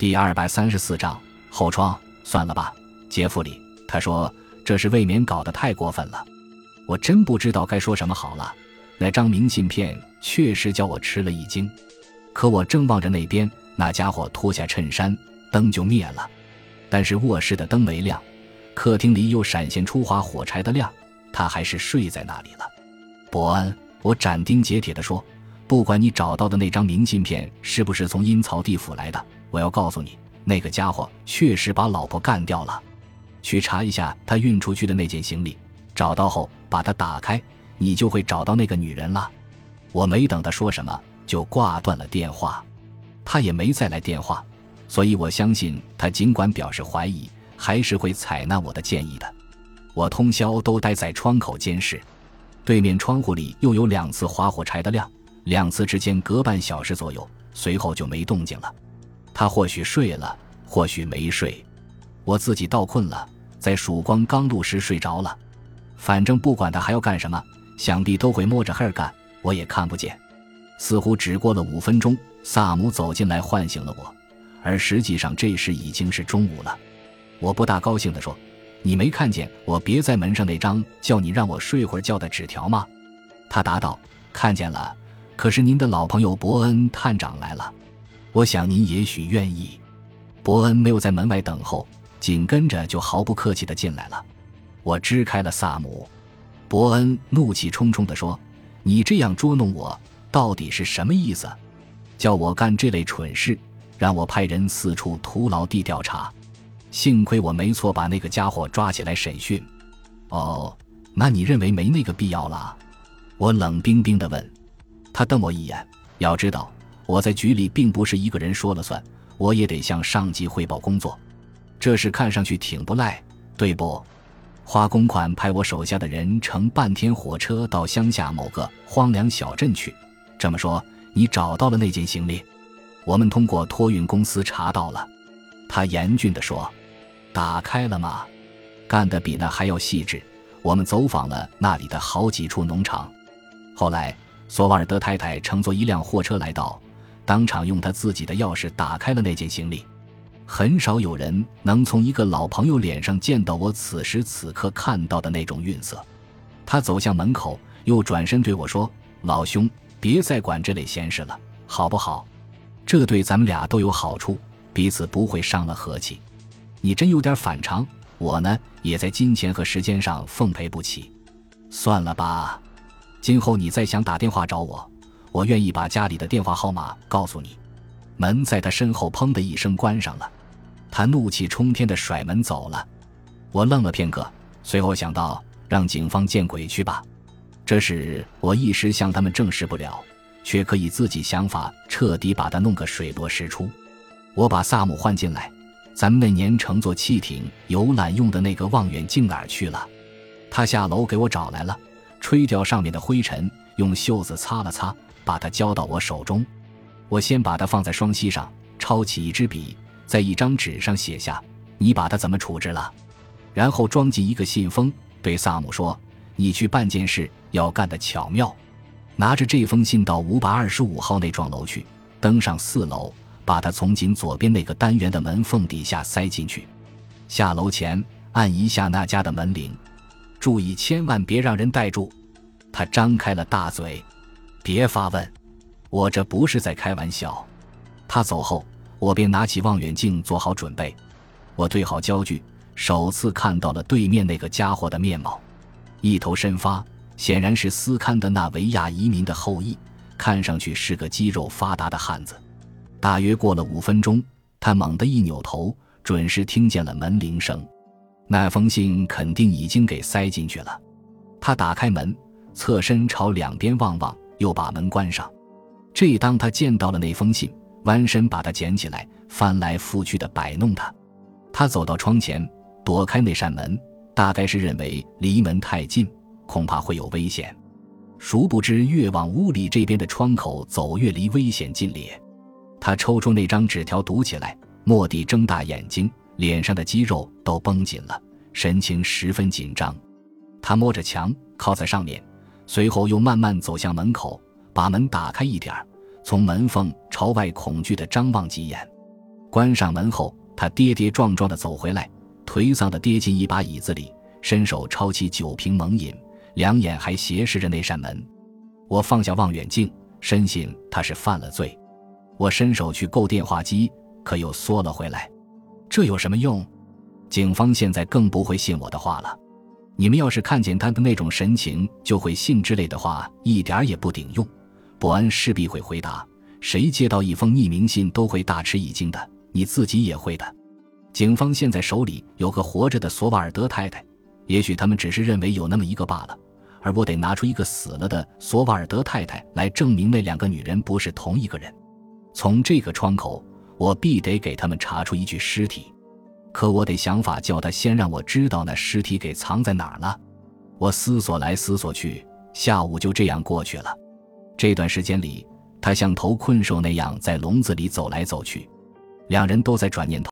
第二百三十四章后窗。算了吧，杰弗里。他说这是未免搞得太过分了。我真不知道该说什么好了。那张明信片确实叫我吃了一惊。可我正望着那边，那家伙脱下衬衫，灯就灭了。但是卧室的灯没亮，客厅里又闪现出划火柴的亮。他还是睡在那里了。伯恩，我斩钉截铁地说。不管你找到的那张明信片是不是从阴曹地府来的，我要告诉你，那个家伙确实把老婆干掉了。去查一下他运出去的那件行李，找到后把它打开，你就会找到那个女人了。我没等他说什么，就挂断了电话。他也没再来电话，所以我相信他尽管表示怀疑，还是会采纳我的建议的。我通宵都待在窗口监视，对面窗户里又有两次划火柴的亮。两次之间隔半小时左右，随后就没动静了。他或许睡了，或许没睡。我自己倒困了，在曙光刚露时睡着了。反正不管他还要干什么，想必都会摸着黑儿干，我也看不见。似乎只过了五分钟，萨姆走进来唤醒了我，而实际上这时已经是中午了。我不大高兴地说：“你没看见我别在门上那张叫你让我睡会儿觉的纸条吗？”他答道：“看见了。”可是您的老朋友伯恩探长来了，我想您也许愿意。伯恩没有在门外等候，紧跟着就毫不客气地进来了。我支开了萨姆。伯恩怒气冲冲地说：“你这样捉弄我，到底是什么意思？叫我干这类蠢事，让我派人四处徒劳地调查。幸亏我没错，把那个家伙抓起来审讯。哦，那你认为没那个必要了？”我冷冰冰地问。他瞪我一眼。要知道，我在局里并不是一个人说了算，我也得向上级汇报工作。这事看上去挺不赖，对不？花公款派我手下的人乘半天火车到乡下某个荒凉小镇去。这么说，你找到了那件行李？我们通过托运公司查到了。他严峻地说：“打开了吗？干得比那还要细致。我们走访了那里的好几处农场。后来。”索瓦尔德太太乘坐一辆货车来到，当场用他自己的钥匙打开了那件行李。很少有人能从一个老朋友脸上见到我此时此刻看到的那种愠色。他走向门口，又转身对我说：“老兄，别再管这类闲事了，好不好？这对咱们俩都有好处，彼此不会伤了和气。你真有点反常，我呢也在金钱和时间上奉陪不起。算了吧。”今后你再想打电话找我，我愿意把家里的电话号码告诉你。门在他身后砰的一声关上了，他怒气冲天的甩门走了。我愣了片刻，随后想到让警方见鬼去吧。这事我一时向他们证实不了，却可以自己想法彻底把他弄个水落石出。我把萨姆换进来，咱们那年乘坐汽艇游览用的那个望远镜哪儿去了？他下楼给我找来了。吹掉上面的灰尘，用袖子擦了擦，把它交到我手中。我先把它放在双膝上，抄起一支笔，在一张纸上写下：“你把它怎么处置了？”然后装进一个信封，对萨姆说：“你去办件事，要干得巧妙。拿着这封信到五百二十五号那幢楼去，登上四楼，把它从紧左边那个单元的门缝底下塞进去。下楼前按一下那家的门铃。”注意，千万别让人带住。他张开了大嘴，别发问，我这不是在开玩笑。他走后，我便拿起望远镜做好准备。我对好焦距，首次看到了对面那个家伙的面貌，一头深发，显然是斯堪的纳维亚移民的后裔，看上去是个肌肉发达的汉子。大约过了五分钟，他猛地一扭头，准是听见了门铃声。那封信肯定已经给塞进去了。他打开门，侧身朝两边望望，又把门关上。这当他见到了那封信，弯身把它捡起来，翻来覆去的摆弄它。他走到窗前，躲开那扇门，大概是认为离门太近，恐怕会有危险。殊不知，越往屋里这边的窗口走，越离危险近咧。他抽出那张纸条，读起来。蓦地睁大眼睛。脸上的肌肉都绷紧了，神情十分紧张。他摸着墙，靠在上面，随后又慢慢走向门口，把门打开一点儿从门缝朝外恐惧地张望几眼。关上门后，他跌跌撞撞地走回来，颓丧地跌进一把椅子里，伸手抄起酒瓶猛饮，两眼还斜视着那扇门。我放下望远镜，深信他是犯了罪。我伸手去够电话机，可又缩了回来。这有什么用？警方现在更不会信我的话了。你们要是看见他的那种神情就会信之类的话，一点也不顶用。伯恩势必会回答：谁接到一封匿名信都会大吃一惊的，你自己也会的。警方现在手里有个活着的索瓦尔德太太，也许他们只是认为有那么一个罢了，而我得拿出一个死了的索瓦尔德太太来证明那两个女人不是同一个人。从这个窗口，我必得给他们查出一具尸体。可我得想法叫他先让我知道那尸体给藏在哪儿了。我思索来思索去，下午就这样过去了。这段时间里，他像头困兽那样在笼子里走来走去，两人都在转念头。